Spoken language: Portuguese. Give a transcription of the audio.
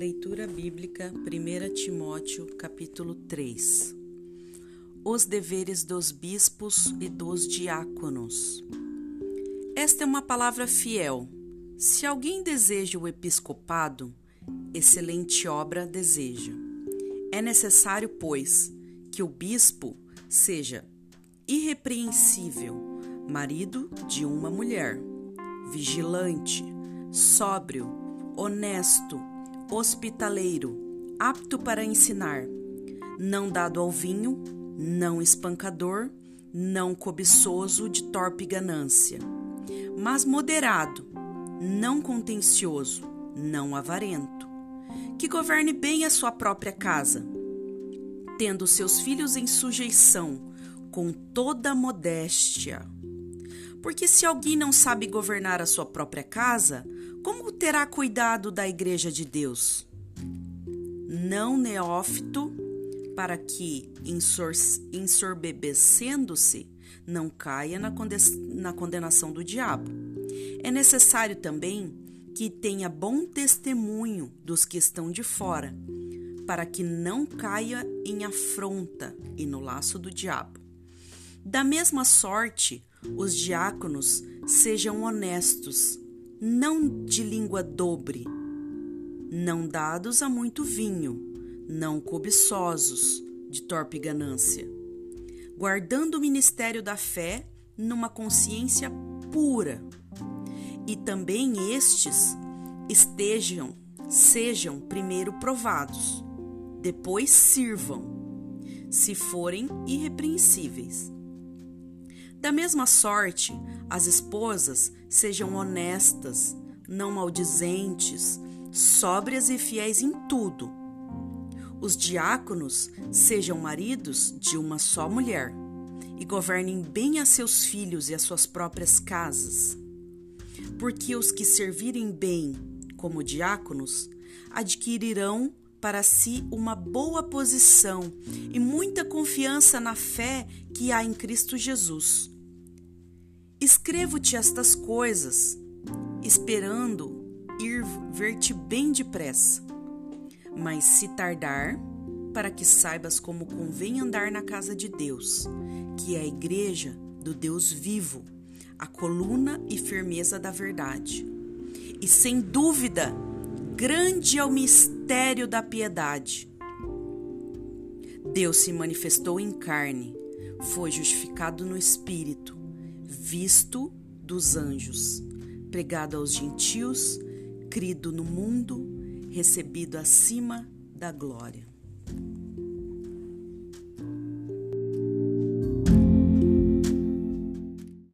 bíblica 1 Timóteo, capítulo 3. Os deveres dos bispos e dos diáconos. Esta é uma palavra fiel. Se alguém deseja o episcopado, excelente obra deseja. É necessário, pois, que o bispo seja irrepreensível, marido de uma mulher, vigilante, sóbrio, honesto, hospitaleiro, apto para ensinar, não dado ao vinho, não espancador, não cobiçoso de torpe ganância, mas moderado, não contencioso, não avarento, que governe bem a sua própria casa, tendo seus filhos em sujeição, com toda modéstia. Porque se alguém não sabe governar a sua própria casa, como terá cuidado da igreja de Deus? Não neófito, para que, ensorbebecendo-se, não caia na, na condenação do diabo. É necessário também que tenha bom testemunho dos que estão de fora, para que não caia em afronta e no laço do diabo. Da mesma sorte, os diáconos sejam honestos, não de língua dobre, não dados a muito vinho, não cobiçosos de torpe ganância, guardando o ministério da fé numa consciência pura. E também estes estejam, sejam primeiro provados, depois sirvam, se forem irrepreensíveis. Da mesma sorte, as esposas sejam honestas, não maldizentes, sóbrias e fiéis em tudo. Os diáconos sejam maridos de uma só mulher e governem bem a seus filhos e as suas próprias casas. Porque os que servirem bem como diáconos adquirirão para si uma boa posição e muita confiança na fé que há em Cristo Jesus. Escrevo-te estas coisas, esperando ir ver-te bem depressa. Mas se tardar, para que saibas como convém andar na casa de Deus, que é a igreja do Deus vivo, a coluna e firmeza da verdade. E sem dúvida, grande é o mistério da piedade. Deus se manifestou em carne, foi justificado no espírito, visto dos anjos, pregado aos gentios, crido no mundo, recebido acima da glória.